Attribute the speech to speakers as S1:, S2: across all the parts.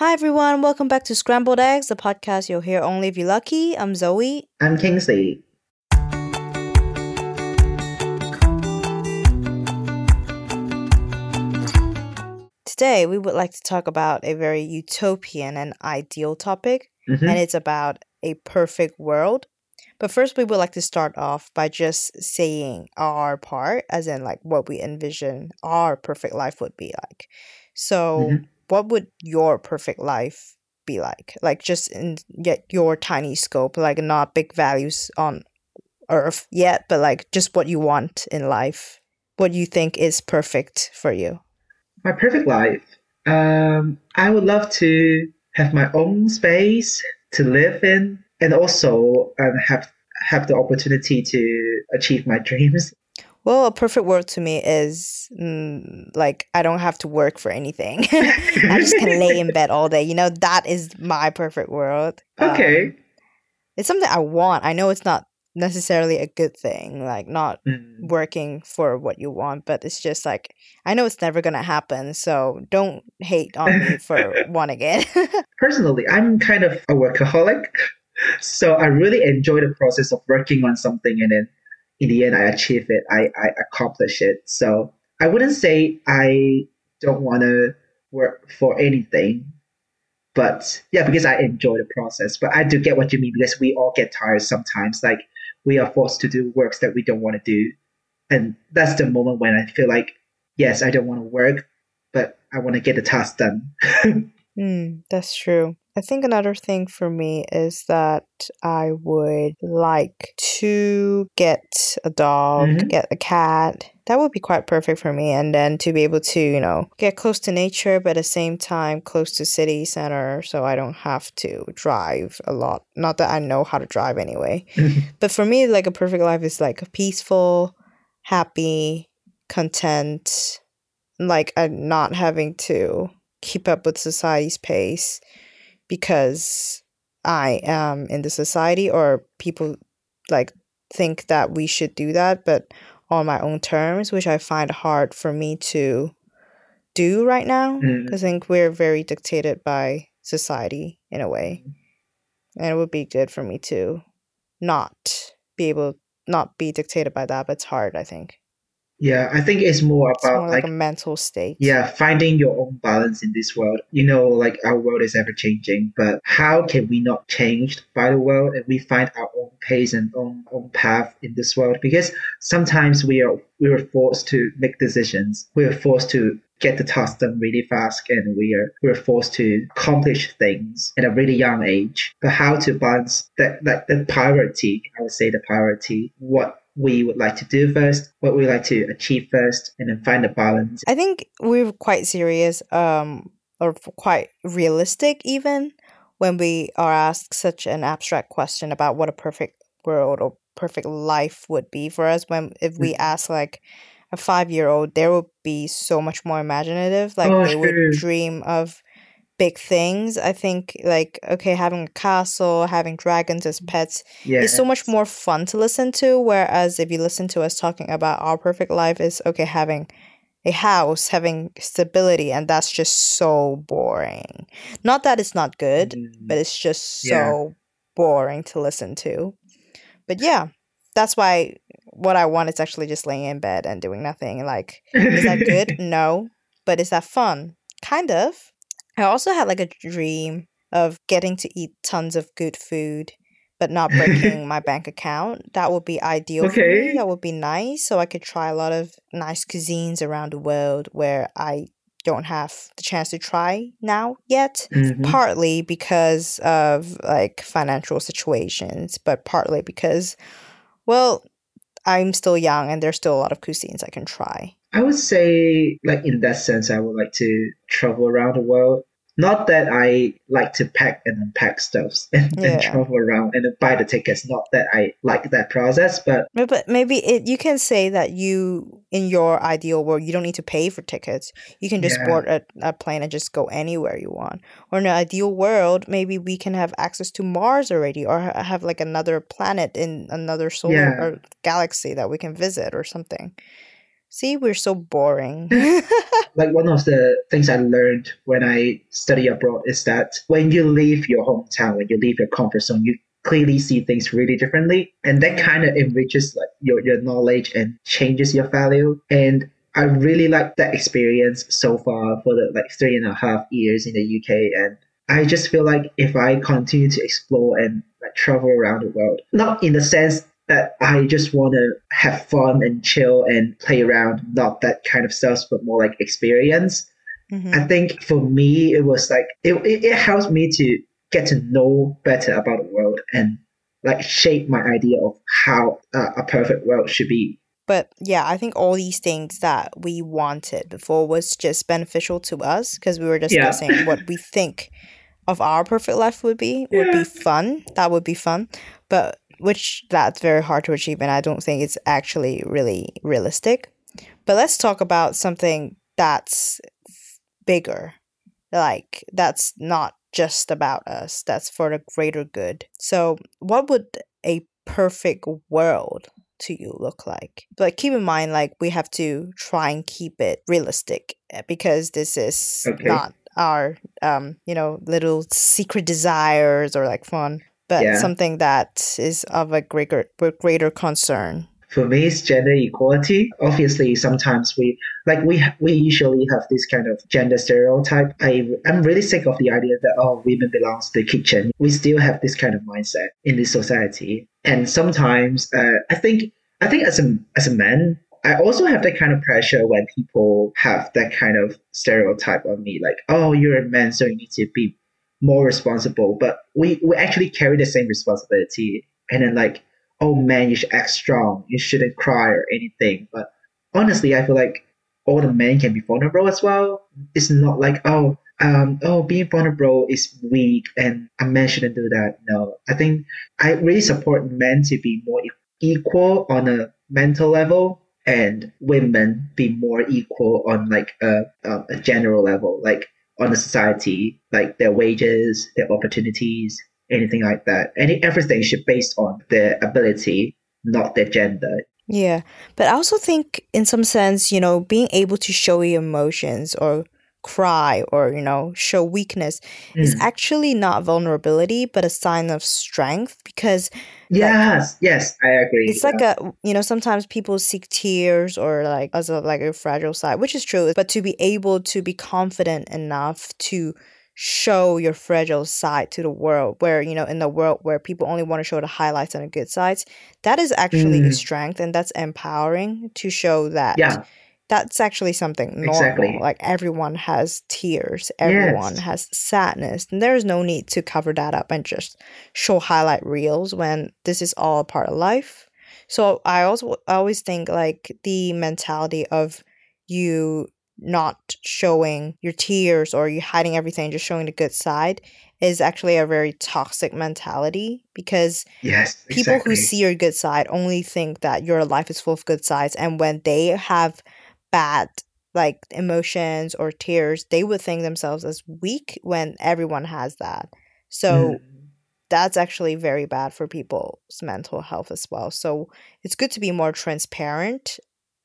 S1: Hi everyone, welcome back to Scrambled Eggs, the podcast you'll hear only if you're lucky. I'm Zoe.
S2: I'm Kingsley.
S1: Today, we would like to talk about a very utopian and ideal topic,
S2: Mhm.
S1: and it's about a perfect world. But first, we would like to start off by just saying our part, as in like what we envision our perfect life would be like. So,
S2: Mhm.
S1: What would your perfect life be like? Like just in yet your tiny scope, like not big values on Earth yet, but like just what you want in life. What you think is perfect for you.
S2: My perfect life. Um, I would love to have my own space to live in, and also um, have have the opportunity to achieve my dreams.
S1: Well, a perfect world to me is mm, like I don't have to work for anything. I just can lay in bed all day. You know, that is my perfect world. Um,
S2: Okay.
S1: it's something I want. I know it's not necessarily a good thing, like not
S2: Mm.
S1: working for what you want, but it's just like I know it's never gonna happen. So don't hate on me for wanting it.
S2: Personally, I'm kind of a workaholic, so I really enjoy the process of working on something, and then in the end, I achieve it. I, I accomplish it. So I wouldn't say I don't want to work for anything, but yeah, because I enjoy the process. But I do get what you mean because we all get tired sometimes. Like we are forced to do works that we don't want to do, and that's the moment when I feel like, yes, I don't want to work, but I want to get the task done.
S1: Mm, that's true. I think another thing for me is that I would like to get a dog,
S2: Mhm.
S1: get a cat. That would be quite perfect for me. And then to be able to, you know, get close to nature, but at the same time close to city center so I don't have to drive a lot. Not that I know how to drive anyway. But for me, like a perfect life is like peaceful, happy, content, like not having to keep up with society's pace because I am in the society or people like think that we should do that, but on my own terms, which I find hard for me to do right now.
S2: Mm.
S1: I think we're very dictated by society in a way. And it would be good for me to not be able not be dictated by that, but it's hard, I think.
S2: Yeah, I think it's more
S1: It's more
S2: about
S1: like,
S2: like
S1: a mental state.
S2: yeah, finding your own balance in this world. You know, like our world is ever changing, but how can we not changed by the world and we find our own pace and own own path in this world? Because sometimes we are we were forced to make decisions. We are forced to get the task done really fast and we are we're forced to accomplish things at a really young age. But how to balance that that the priority, I would say the priority, what we would like to do first, what we like to achieve first, and then find a balance.
S1: I think we're quite serious, um, or quite realistic even when we are asked such an abstract question about what a perfect world or perfect life would be for us. When if we
S2: Mm.
S1: ask like a five year old, there would be so much more imaginative. Like
S2: Oh,
S1: they would dream of big things. I think like okay, having a castle, having dragons as mm-hmm. pets
S2: Yeah.
S1: it's so much more fun to listen to. Whereas if you listen to us talking about our perfect life, is okay having a house, having stability, and that's just so boring. Not that it's not good, but mm-hmm. it's just so
S2: Yeah.
S1: boring to listen to. But yeah, that's why what I want is actually just laying in bed and doing nothing. Like, is that good? no. But is that fun? Kind of. I also had like a dream of getting to eat tons of good food, but not breaking my bank account. That would be ideal for me.
S2: Okay.
S1: That would be nice. So I could try a lot of nice cuisines around the world where I don't have the chance to try now yet.
S2: Mhm.
S1: Partly because of like financial situations, but partly because, well, I'm still young and there's still a lot of cuisines I can try.
S2: I would say, like in that sense, I would like to travel around the world. Not that I like to pack and unpack stuffs and,
S1: Yeah.
S2: and travel around and buy the tickets. Not that I like that process, but
S1: But maybe it you can say that you in your ideal world you don't need to pay for tickets. You can just
S2: Yeah.
S1: board a, a plane and just go anywhere you want. Or in an ideal world, maybe we can have access to Mars already, or have like another planet in another solar
S2: Yeah.
S1: or galaxy that we can visit or something. See, we're so boring.
S2: like one of the things I learned when I study abroad is that when you leave your hometown, when you leave your comfort zone, you clearly see things really differently. And that kind of enriches like your, your knowledge and changes your value. And I really like that experience so far for the like three and a half years in the UK. And I just feel like if I continue to explore and like travel around the world, not in the sense that I just want to have fun and chill and play around, not that kind of stuff, but more like experience. Mm-hmm. I think for me, it was like, it, it, it helps me to get to know better about the world and like shape my idea of how uh, a perfect world should be.
S1: But yeah, I think all these things that we wanted before was just beneficial to us because we were discussing yeah. what we think of our perfect life would be would yeah. be fun. That would be fun. But which that's very hard to achieve and I don't think it's actually really realistic. But let's talk about something that's bigger. Like that's not just about us. That's for the greater good. So, what would a perfect world to you look like? But keep in mind like we have to try and keep it realistic eh, because this is okay. not our um you know little secret desires or like fun but yeah. something that is of a greater greater concern.
S2: For me it's gender equality. Obviously sometimes we like we we usually have this kind of gender stereotype. I i'm really sick of the idea that oh women belongs to the kitchen. We still have this kind of mindset in this society. And sometimes uh, i think i think as a as a man I also have that kind of pressure when people have that kind of stereotype on me, like, oh, you're a man, so you need to be more responsible, but we, we actually carry the same responsibility. And then like, oh man, you should act strong. You shouldn't cry or anything. But honestly, I feel like all the men can be vulnerable as well. It's not like, oh, um, oh, being vulnerable is weak and a man shouldn't do that. No, I think I really support men to be more equal on a mental level and women be more equal on like a, a, a general level. Like on the society, like their wages, their opportunities, anything like that. Any everything should based on their ability, not their gender.
S1: Yeah, but I also think, in some sense, you know, being able to show your emotions or cry or you know show weakness mm. is actually not vulnerability but a sign of strength because
S2: yes like, yes i agree
S1: it's yeah. like a you know sometimes people seek tears or like as a like a fragile side which is true but to be able to be confident enough to show your fragile side to the world where you know in the world where people only want to show the highlights and the good sides that is actually mm. a strength and that's empowering to show that
S2: yeah
S1: that's actually something normal. Exactly. Like everyone has tears, everyone yes. has sadness, and there's no need to cover that up and just show highlight reels when this is all a part of life. So I also I always think like the mentality of you not showing your tears or you hiding everything, just showing the good side is actually a very toxic mentality because
S2: yes,
S1: people exactly. who see your good side only think that your life is full of good sides and when they have bad like emotions or tears, they would think themselves as weak when everyone has that. So mm. that's actually very bad for people's mental health as well. So it's good to be more transparent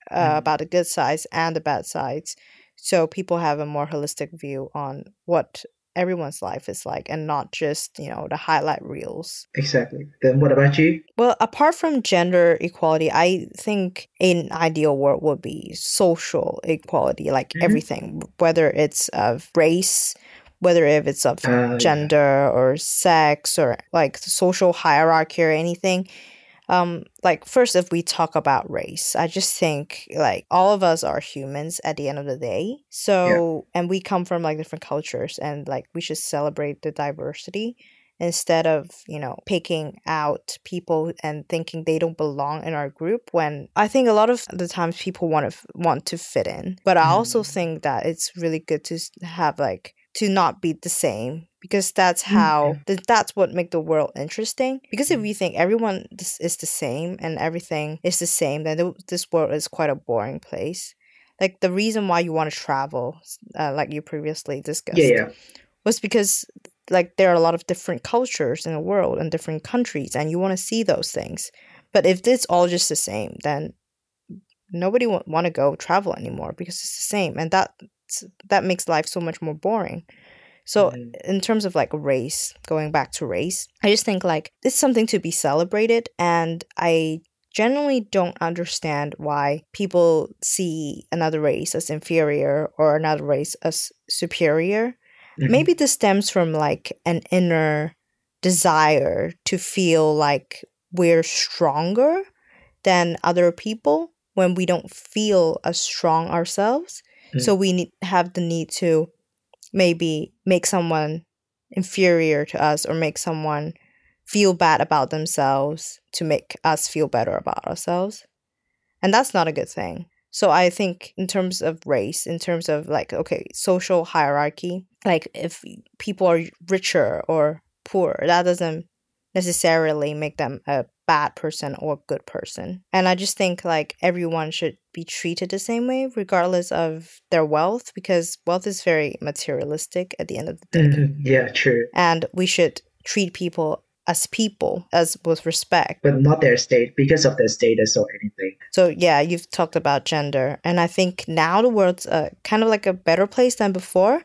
S1: uh, mm. about the good sides and the bad sides so people have a more holistic view on what everyone's life is like and not just, you know, the highlight reels.
S2: Exactly. Then what about you?
S1: Well, apart from gender equality, I think an ideal world would be social equality, like mm-hmm. everything, whether it's of race, whether if it's of uh, gender yeah. or sex or like social hierarchy or anything um like first if we talk about race i just think like all of us are humans at the end of the day so yeah. and we come from like different cultures and like we should celebrate the diversity instead of you know picking out people and thinking they don't belong in our group when i think a lot of the times people want to want to fit in but i also mm. think that it's really good to have like to not be the same because that's mm, how mm-hmm. that's what make the world interesting because if we think everyone is the same and everything is the same then this world is quite a boring place like the reason why you want to travel uh, like you previously discussed
S2: yeah, yeah.
S1: was because like there are a lot of different cultures in the world and different countries and you want to see those things but if it's all just the same then nobody won't want to go travel anymore because it's the same and that that makes life so much more boring so
S2: Mhm.
S1: in terms of like race going back to race i just think like it's something to be celebrated and i generally don't understand why people see another race as inferior or another race as superior
S2: Mhm.
S1: maybe this stems from like an inner desire to feel like we're stronger than other people when we don't feel as strong ourselves. So we need, have the need to maybe make someone inferior to us or make someone feel bad about themselves to make us feel better about ourselves. And that's not a good thing. So I think in terms of race, in terms of like okay, social hierarchy, like if people are richer or poor, that doesn't necessarily make them a bad person or good person. And I just think like everyone should be treated the same way regardless of their wealth because wealth is very materialistic at the end of the day.
S2: Mhm. Yeah, true.
S1: And we should treat people as people as with respect.
S2: But not their state because of their status or anything.
S1: So yeah, you've talked about gender, and I think now the world's uh, kind of like a better place than before.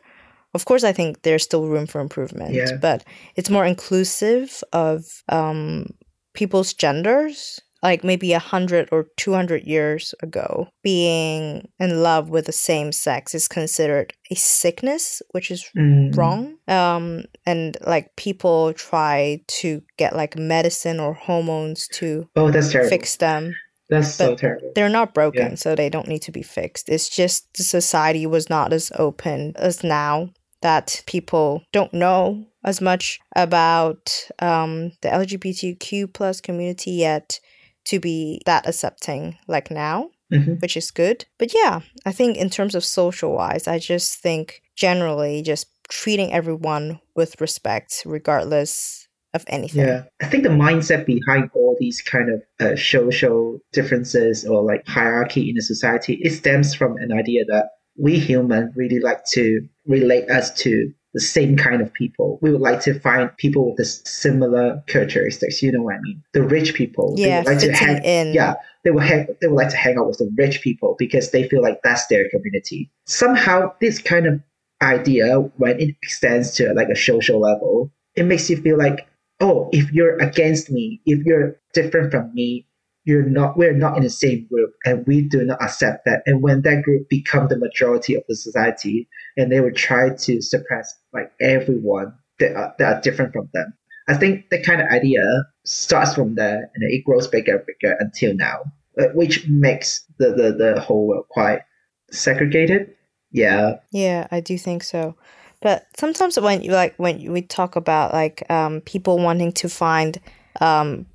S1: Of course, I think there's still room for improvement,
S2: Yeah.
S1: but it's more inclusive of um, people's genders. Like maybe a hundred or two hundred years ago, being in love with the same sex is considered a sickness, which is
S2: Mm.
S1: wrong. Um, and like people try to get like medicine or hormones to
S2: Oh, that's terrible.
S1: fix them
S2: That's so terrible.
S1: they're not broken,
S2: Yeah.
S1: so they don't need to be fixed. It's just the society was not as open as now that people don't know as much about um, the LGBTQ plus community yet to be that accepting like now,
S2: hmm
S1: which is good. But yeah, I think in terms of social wise, I just think generally just treating everyone with respect, regardless of anything.
S2: Yeah, I think the mindset behind all these kind of uh, social differences or like hierarchy in a society it stems from an idea that we human really like to relate us to the same kind of people. We would like to find people with the similar characteristics. You know what I mean? The rich people.
S1: Yeah,
S2: like to hang,
S1: in.
S2: Yeah, they will hang, They would like to hang out with the rich people because they feel like that's their community. Somehow, this kind of idea, when it extends to like a social level, it makes you feel like, oh, if you're against me, if you're different from me, you're not. We're not in the same group, and we do not accept that. And when that group become the majority of the society, and they will try to suppress like everyone that are, that are different from them. I think the kind of idea starts from there, and it grows bigger and bigger until now, uh, which makes the, the, the whole world quite segregated. Yeah,
S1: Yeah, I do think so. But sometimes when you like when we talk about like um, people wanting to find um,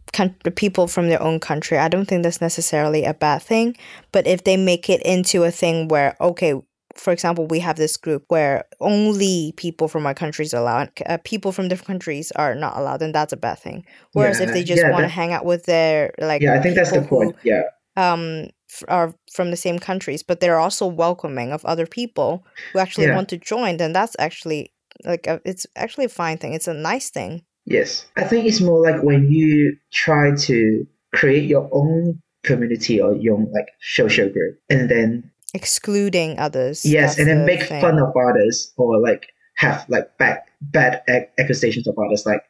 S1: people from their own country, I don't think that's necessarily a bad thing. But if they make it into a thing where okay, for example, we have this group where only people from our countries are allowed, uh, people from different countries are not allowed, then that's a bad thing. Whereas if they just
S2: yeah,
S1: want to hang out with their like
S2: yeah, I think that's the
S1: people who-
S2: point. Yeah,
S1: um f- are from the same countries but they're also welcoming of other people who actually
S2: Yeah.
S1: want to join then that's actually like a, it's actually a fine thing it's a nice thing
S2: yes. I think it's more like when you try to create your own community or your own like social group, and then
S1: excluding others
S2: Yes, and then
S1: the
S2: make
S1: thing.
S2: fun of others or like have like bad bad accusations of others. Like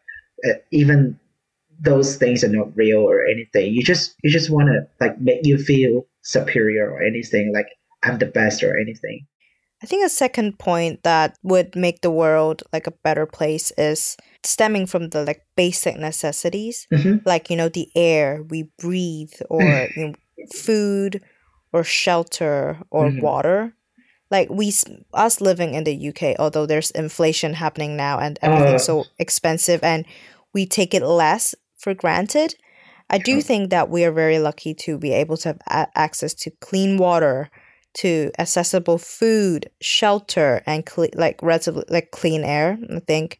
S2: uh, even those things are not real or anything. You just you just want to like make you feel superior or anything. Like I'm the best or anything.
S1: i think a second point that would make the world like a better place is stemming from the like basic necessities
S2: hmm
S1: like you know the air we breathe or you know, food or shelter or
S2: Mhm.
S1: water like we us living in the UK although there's inflation happening now and everything's
S2: Uh.
S1: so expensive and we take it less for granted I do think that we are very lucky to be able to have a- access to clean water to accessible food shelter and cle- like relatively like clean air I think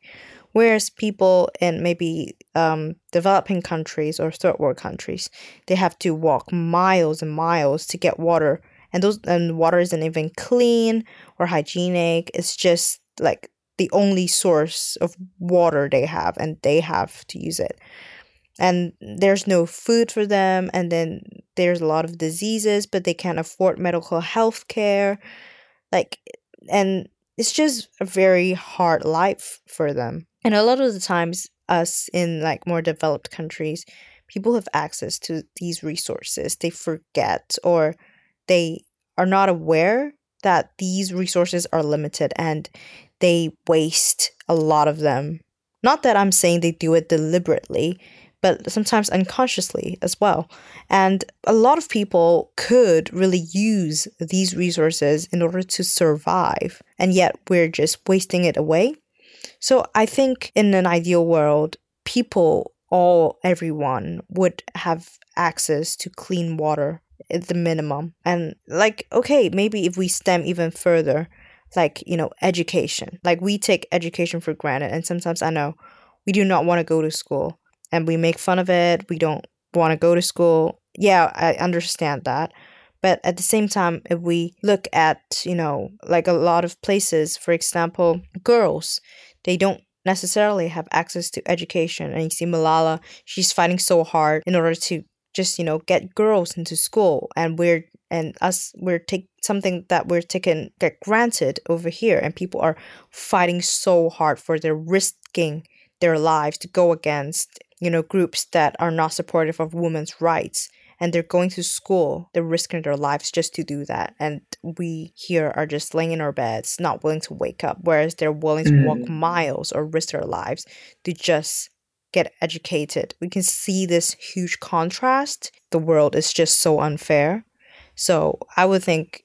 S1: Whereas people in maybe um, developing countries or third world countries, they have to walk miles and miles to get water, and those and water isn't even clean or hygienic. It's just like the only source of water they have, and they have to use it. and there's no food for them and then there's a lot of diseases but they can't afford medical health care like and it's just a very hard life for them and a lot of the times us in like more developed countries people have access to these resources they forget or they are not aware that these resources are limited and they waste a lot of them not that i'm saying they do it deliberately but sometimes unconsciously as well. And a lot of people could really use these resources in order to survive, and yet we're just wasting it away. So I think in an ideal world, people, all, everyone would have access to clean water at the minimum. And like, okay, maybe if we stem even further, like, you know, education. Like we take education for granted. And sometimes I know we do not want to go to school and we make fun of it. We don't want to go to school. Yeah, I understand that. But at the same time, if we look at, you know, like a lot of places, for example, girls, they don't necessarily have access to education. And you see Malala, she's fighting so hard in order to just, you know, get girls into school. And we're and us we're take something that we're taking get granted over here and people are fighting so hard for their risking their lives to go against you know, groups that are not supportive of women's rights and they're going to school, they're risking their lives just to do that. And we here are just laying in our beds, not willing to wake up, whereas they're willing to mm. walk miles or risk their lives to just get educated. We can see this huge contrast. The world is just so unfair. So I would think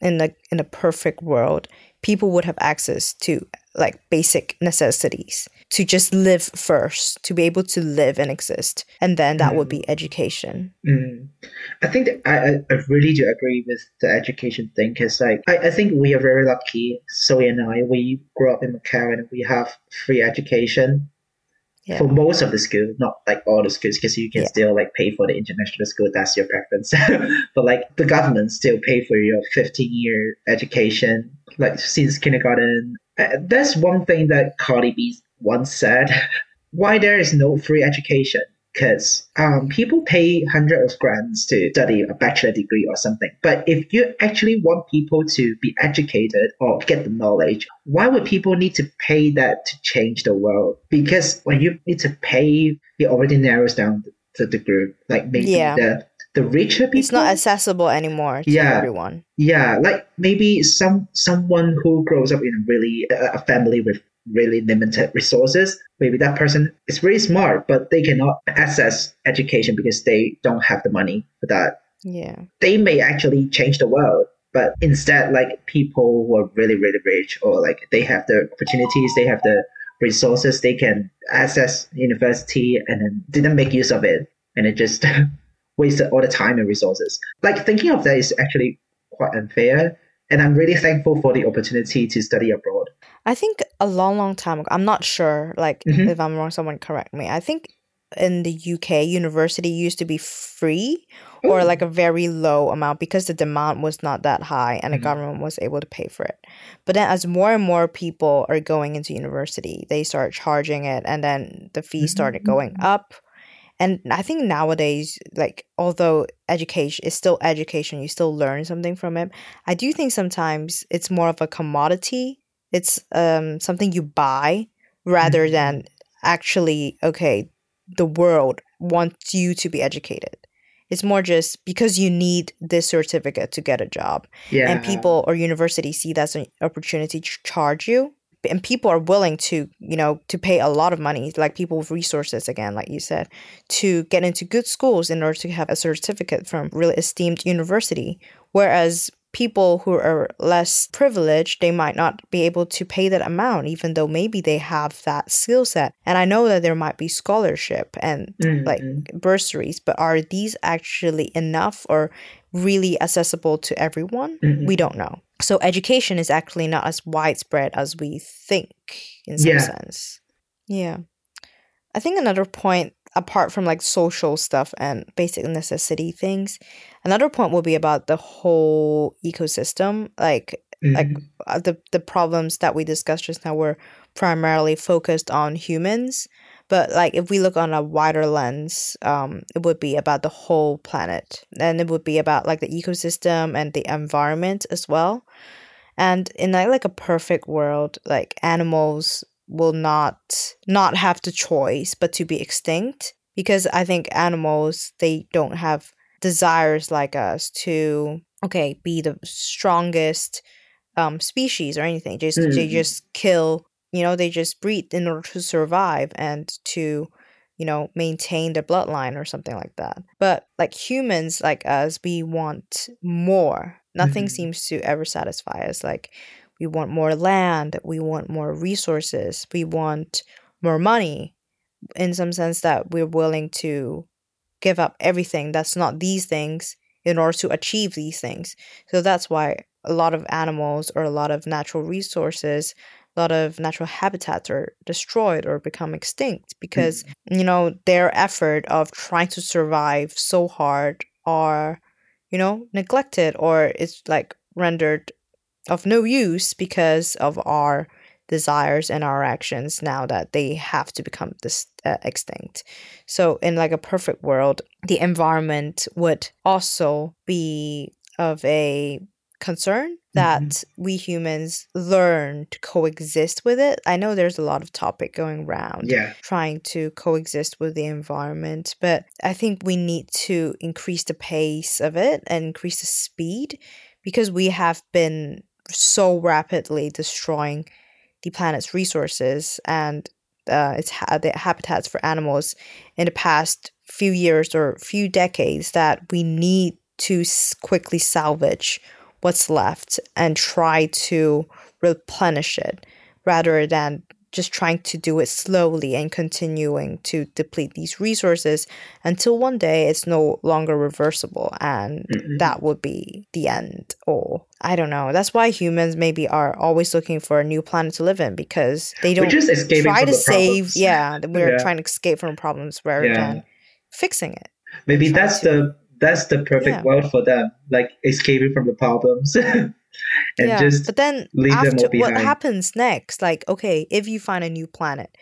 S1: in the in a perfect world, people would have access to like basic necessities to just live first, to be able to live and exist. And then that mm. would be mm. education.
S2: Mm. I think I, I really do agree with the education thing because like, I, I think we are very lucky. Zoe and I, we grew up in Macau and we have free education. Yeah. For most of the school, not like all the schools, because you can yeah. still like pay for the international school. That's your preference. but like the government still pay for your 15 year education, like since kindergarten. Uh, that's one thing that Cardi B once said, why there is no free education? Because um, people pay hundreds of grants to study a bachelor degree or something. But if you actually want people to be educated or get the knowledge, why would people need to pay that to change the world? Because when you need to pay, it already narrows down the, the group. Like maybe yeah. the the richer people
S1: it's not accessible anymore to yeah, everyone
S2: yeah like maybe some someone who grows up in really a family with really limited resources. Maybe that person is really smart, but they cannot access education because they don't have the money for that.
S1: Yeah.
S2: They may actually change the world, but instead, like people who are really, really rich or like they have the opportunities, they have the resources, they can access university and then didn't make use of it. And it just wasted all the time and resources. Like thinking of that is actually quite unfair. And I'm really thankful for the opportunity to study abroad.
S1: I think a long, long time ago, I'm not sure, like, mm-hmm. if I'm wrong, someone correct me. I think in the UK, university used to be free Ooh. or like a very low amount because the demand was not that high and mm-hmm. the government was able to pay for it. But then, as more and more people are going into university, they start charging it, and then the fees started going mm-hmm. up. And I think nowadays, like, although education is still education, you still learn something from it. I do think sometimes it's more of a commodity it's um, something you buy rather mm-hmm. than actually, okay, the world wants you to be educated. It's more just because you need this certificate to get a job. Yeah. And people or universities see that as an opportunity to charge you. And people are willing to, you know, to pay a lot of money, like people with resources, again, like you said, to get into good schools in order to have a certificate from really esteemed university. Whereas people who are less privileged, they might not be able to pay that amount, even though maybe they have that skill set. And I know that there might be scholarship and mm-hmm. like bursaries, but are these actually enough or really accessible to everyone? Mm-hmm. We don't know. So education is actually not as widespread as we think in some yeah. sense. Yeah. I think another point apart from like social stuff and basic necessity things another point will be about the whole ecosystem like mm-hmm. like uh, the the problems that we discussed just now were primarily focused on humans But like if we look on a wider lens, um, it would be about the whole planet, and it would be about like the ecosystem and the environment as well. And in like, like a perfect world, like animals will not not have the choice but to be extinct because I think animals they don't have desires like us to okay be the strongest um, species or anything. Just mm. they just kill. You know, they just breed in order to survive and to you know maintain their bloodline or something like that. But like humans, like us, we want more. Nothing mm-hmm. seems to ever satisfy us. Like we want more land, we want more resources, we want more money. In some sense, that we're willing to give up everything that's not these things in order to achieve these things. So that's why a lot of animals or a lot of natural resources, lot of natural habitats are destroyed or become extinct because, mm-hmm. you know, their effort of trying to survive so hard are, you know, neglected or it's like rendered of no use because of our desires and our actions now that they have to become this uh, extinct so in like a perfect world the environment would also be of a concern that mm-hmm. we humans learn to coexist with it. I know there's a lot of topic going around
S2: yeah.
S1: trying to coexist with the environment, but I think we need to increase the pace of it and increase the speed because we have been so rapidly destroying the planet's resources and uh, its ha- the habitats for animals in the past few years or few decades that we need to s- quickly salvage what's left and try to replenish it rather than just trying to do it slowly and continuing to deplete these resources until one day it's no longer reversible and mm-hmm. that would be the end or i don't know that's why humans maybe are always looking for a new planet to live in because they don't try to save yeah we're yeah. trying to escape from problems rather yeah. than fixing it
S2: maybe that's to, the that's the perfect yeah. world for them like escaping from the problems
S1: and yeah, just but then after what happens next? Like okay if you find a new planet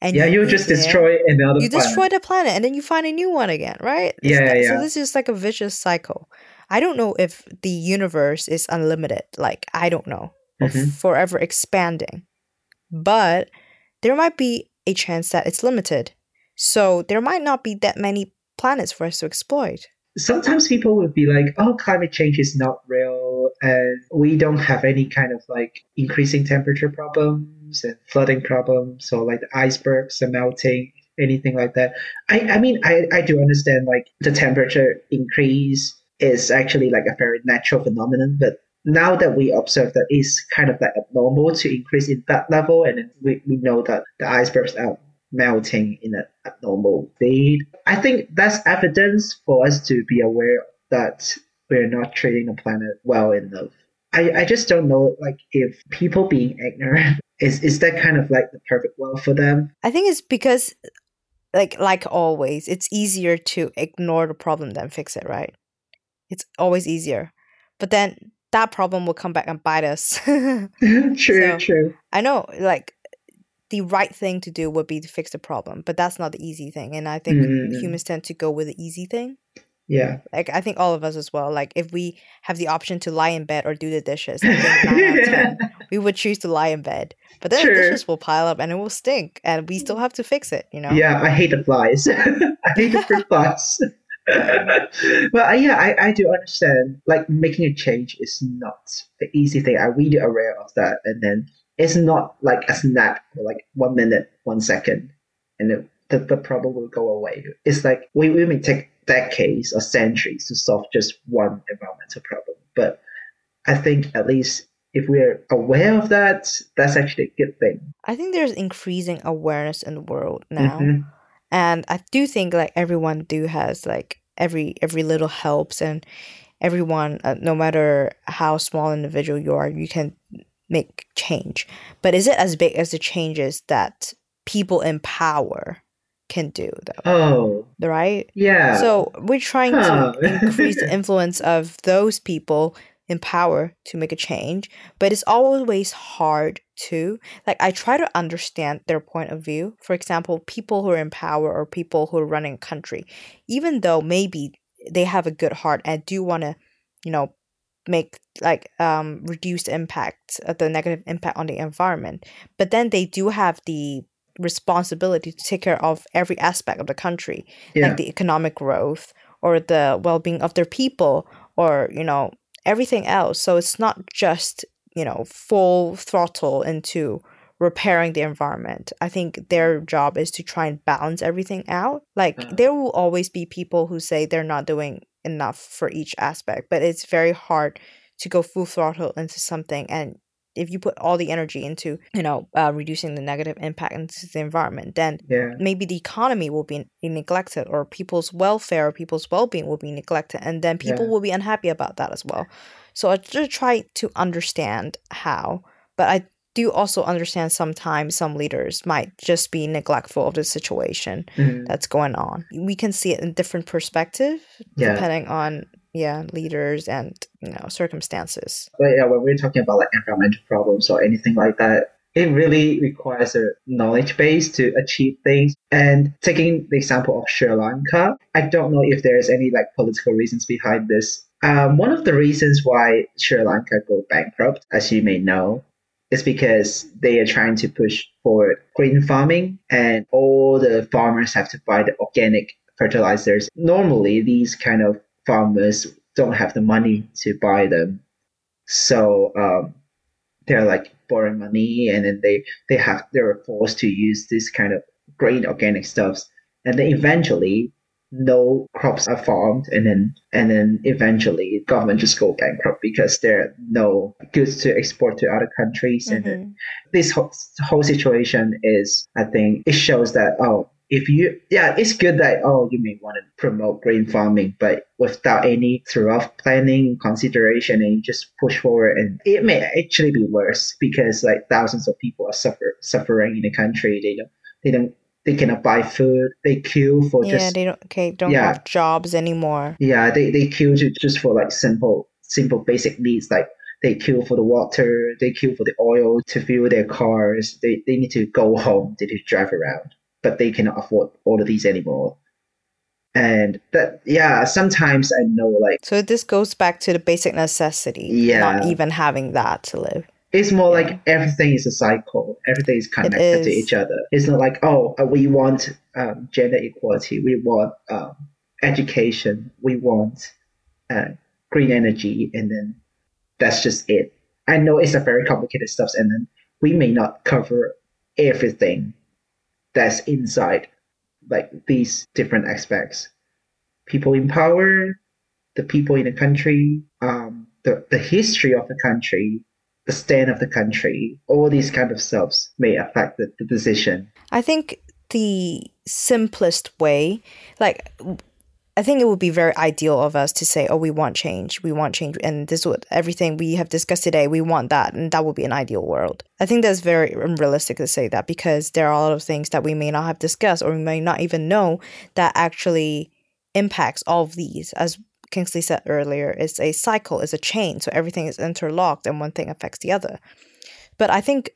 S2: and yeah you, you just there, destroy another
S1: you
S2: planet.
S1: destroy the planet and then you find a new one again right?
S2: Yeah, yeah
S1: so this is like a vicious cycle. I don't know if the universe is unlimited like i don't know mm-hmm. forever expanding but there might be a chance that it's limited. So there might not be that many planets for us to exploit
S2: sometimes people would be like, oh, climate change is not real and we don't have any kind of like increasing temperature problems and flooding problems or like the icebergs are melting, anything like that. I, I mean, I, I do understand like the temperature increase is actually like a very natural phenomenon, but now that we observe that it's kind of like abnormal to increase in that level and we, we know that the icebergs are melting in an abnormal speed. I think that's evidence for us to be aware that we're not treating the planet well enough. I, I just don't know like if people being ignorant is is that kind of like the perfect world for them.
S1: I think it's because like like always, it's easier to ignore the problem than fix it, right? It's always easier. But then that problem will come back and bite us.
S2: true, so, true.
S1: I know, like the right thing to do would be to fix the problem, but that's not the easy thing. And I think mm-hmm. humans tend to go with the easy thing.
S2: Yeah.
S1: Like I think all of us as well. Like if we have the option to lie in bed or do the dishes, yeah. we would choose to lie in bed. But then the dishes will pile up and it will stink, and we still have to fix it. You know.
S2: Yeah, I hate the flies. I hate the fruit flies. but yeah, I, I do understand. Like making a change is not the easy thing. I'm really aware of that, and then it's not like a snap, like one minute, one second, and it, the, the problem will go away. It's like we, we may take decades or centuries to solve just one environmental problem. But I think at least if we're aware of that, that's actually a good thing.
S1: I think there's increasing awareness in the world now. Mm-hmm. And I do think like everyone do has like every every little helps and everyone uh, no matter how small individual you are you can make change. But is it as big as the changes that people in power can do though?
S2: Oh.
S1: Right?
S2: Yeah.
S1: So we're trying huh. to increase the influence of those people in power to make a change, but it's always hard to like I try to understand their point of view. For example, people who are in power or people who are running a country, even though maybe they have a good heart and do want to, you know, make like um reduce the impact uh, the negative impact on the environment, but then they do have the responsibility to take care of every aspect of the country,
S2: Yeah.
S1: like the economic growth or the well-being of their people or you know everything else. So it's not just you know full throttle into repairing the environment. I think their job is to try and balance everything out. Like
S2: Uh.
S1: there will always be people who say they're not doing enough for each aspect, but it's very hard to go full throttle into something and if you put all the energy into you know uh, reducing the negative impact into the environment then
S2: Yeah.
S1: maybe the economy will be be neglected or people's welfare or people's well-being will be neglected and then people
S2: Yeah.
S1: will be unhappy about that as well so i just try to understand how but i do also understand sometimes some leaders might just be neglectful of the situation
S2: Mm.
S1: that's going on we can see it in different perspective
S2: Yeah.
S1: depending on yeah leaders and you know circumstances
S2: But yeah, when we're talking about like environmental problems or anything like that, it really requires a knowledge base to achieve things. And taking the example of Sri Lanka, I don't know if there's any like political reasons behind this. Um, one of the reasons why Sri Lanka go bankrupt, as you may know, is because they are trying to push for green farming and all the farmers have to buy the organic fertilizers. Normally, these kind of farmers don't have the money to buy them. So um, they're like borrowing money and then they, they have they're forced to use this kind of green organic stuffs. And then eventually no crops are farmed and then and then eventually government just go bankrupt because there are no goods to export to other countries. And then
S1: Mhm.
S2: this whole, whole situation is i think it shows that oh if you yeah it's good that oh you may want to promote green farming but without any thorough planning consideration and you just push forward. And it may actually be worse because like thousands of people are suffer, suffering in the country. They don't they don't they cannot buy food they queue for just
S1: yeah
S2: just
S1: they don't okay don't
S2: Yeah.
S1: have jobs anymore
S2: yeah, they, they queue to, just for like simple simple basic needs like they queue for the water, they queue for the oil to fuel their cars. They they need to go home, they need to drive around, but they cannot afford all of these anymore. And that yeah, sometimes I know like
S1: So this goes back to the basic necessity, Yeah. not
S2: Yeah.
S1: even having that to live.
S2: It's more like everything is a cycle. Everything is connected to each other. It's not like oh uh, we want um, gender equality, we want um, education, we want uh, green energy, and then that's just it. I know it's a very complicated stuff, and then we may not cover everything that's inside like these different aspects. People in power, the people in the country, um, the, the history of the country, the stand of the country, all these kind of stuffs may affect the, the decision.
S1: I think the simplest way, like, I think it would be very ideal of us to say, oh, we want change, we want change, and this would everything we have discussed today, we want that, and that would be an ideal world. I think that's very unrealistic to say that because there are a lot of things that we may not have discussed or we may not even know that actually impacts all of these. As Kingsley said earlier, it's a cycle, it's a chain, so everything is interlocked and one thing affects the other. But I think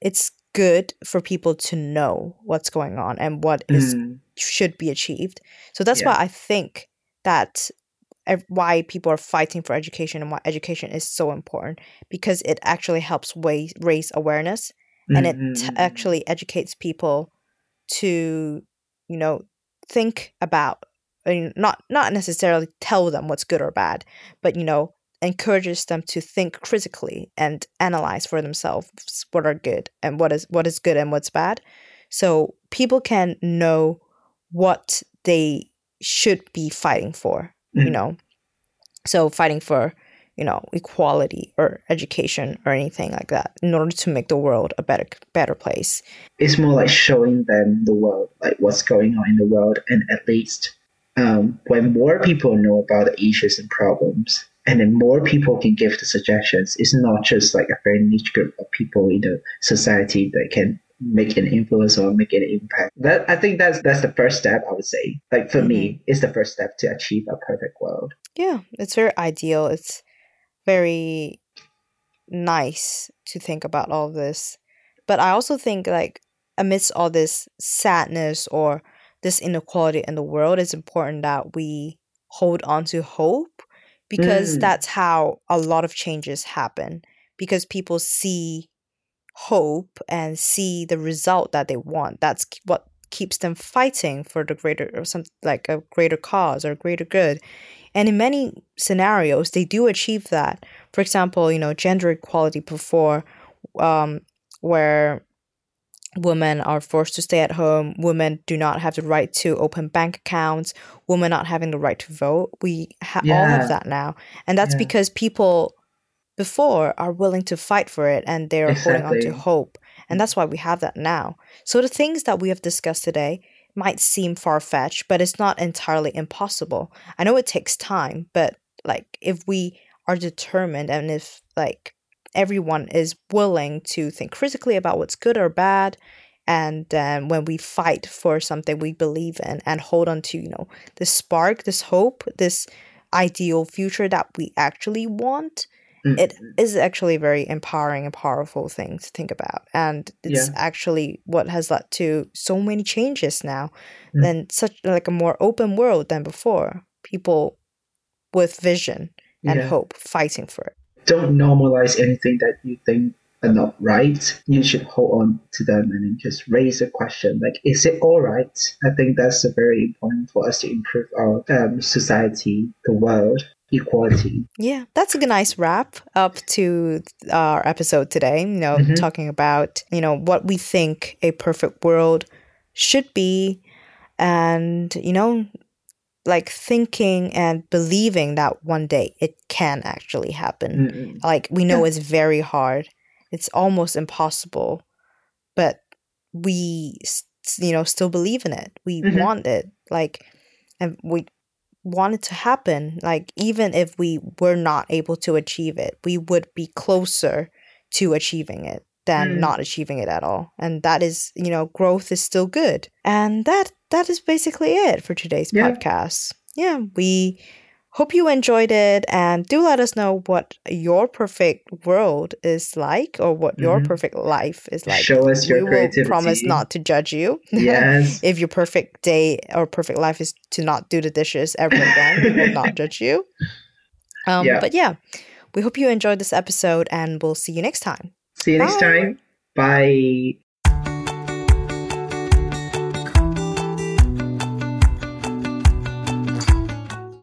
S1: it's good for people to know what's going on and what is
S2: Mm,
S1: should be achieved. So that's
S2: Yeah.
S1: why I think that why people are fighting for education and why education is so important because it actually helps raise awareness and it t-
S2: mm, mm.
S1: actually educates people to you know think about I mean, not not necessarily tell them what's good or bad but you know encourages them to think critically and analyze for themselves what are good and what is what is good and what's bad. So people can know what they should be fighting for you
S2: Mm.
S1: know? So fighting for you know equality or education or anything like that in order to make the world a better better place.
S2: It's more like showing them the world, like what's going on in the world, and at least um, when more people know about the issues and problems, and then more people can give the suggestions, it's not just like a very niche group of people in the society that can make an influence or make an impact. That I think that's that's the first step. I would say, like for me, it's the first step to achieve a perfect world.
S1: yeah it's very ideal it's very nice to think about all this. But I also think like amidst all this sadness or this inequality in the world, it's important that we hold on to hope because
S2: Mm,
S1: that's how a lot of changes happen because people see hope and see the result that they want. That's what keeps them fighting for the greater or some like a greater cause or greater good. And in many scenarios they do achieve that. For example you know gender equality before um where women are forced to stay at home women do not have the right to open bank accounts women not having the right to vote. We ha- all have that now. And that's
S2: yeah,
S1: because people before are willing to fight for it and they're holding on to hope. And that's why we have that now. So the things that we have discussed today might seem far-fetched but it's not entirely impossible. I know it takes time but like if we are determined and if like everyone is willing to think critically about what's good or bad. And then when we fight for something we believe in and hold on to you know this spark this hope this ideal future that we actually want
S2: Mm,
S1: it is actually a very empowering and powerful thing to think about. And it's
S2: yeah,
S1: actually what has led to so many changes now
S2: mm,
S1: than such like a more open world than before. People with vision and
S2: yeah.
S1: hope fighting for it
S2: Don't normalize anything that you think are not right. You should hold on to them and just raise a question like, is it all right? I think that's a very important for us to improve our um, society, the world, equality.
S1: yeah that's a nice wrap up to our episode today you know
S2: hmm
S1: talking about you know what we think a perfect world should be and you know like thinking and believing that one day it can actually happen.
S2: mm
S1: Like we know
S2: Yeah,
S1: it's very hard. It's almost impossible, but we you know still believe in it. We
S2: hmm
S1: want it. Like and we want it to happen. Like even if we were not able to achieve it, we would be closer to achieving it than
S2: mm
S1: not achieving it at all. And that is, you know, growth is still good. And that that is basically it for today's
S2: Yeah.
S1: podcast. Yeah, we hope you enjoyed it and do let us know what your perfect world is like or what your
S2: hmm
S1: perfect life is like.
S2: Show us
S1: We
S2: your
S1: will promise not to judge you.
S2: Yes.
S1: if your perfect day or perfect life is to not do the dishes ever again, we will not judge you. Um,
S2: Yeah.
S1: but yeah, we hope you enjoyed this episode and we'll see you next time.
S2: See you next time. Bye.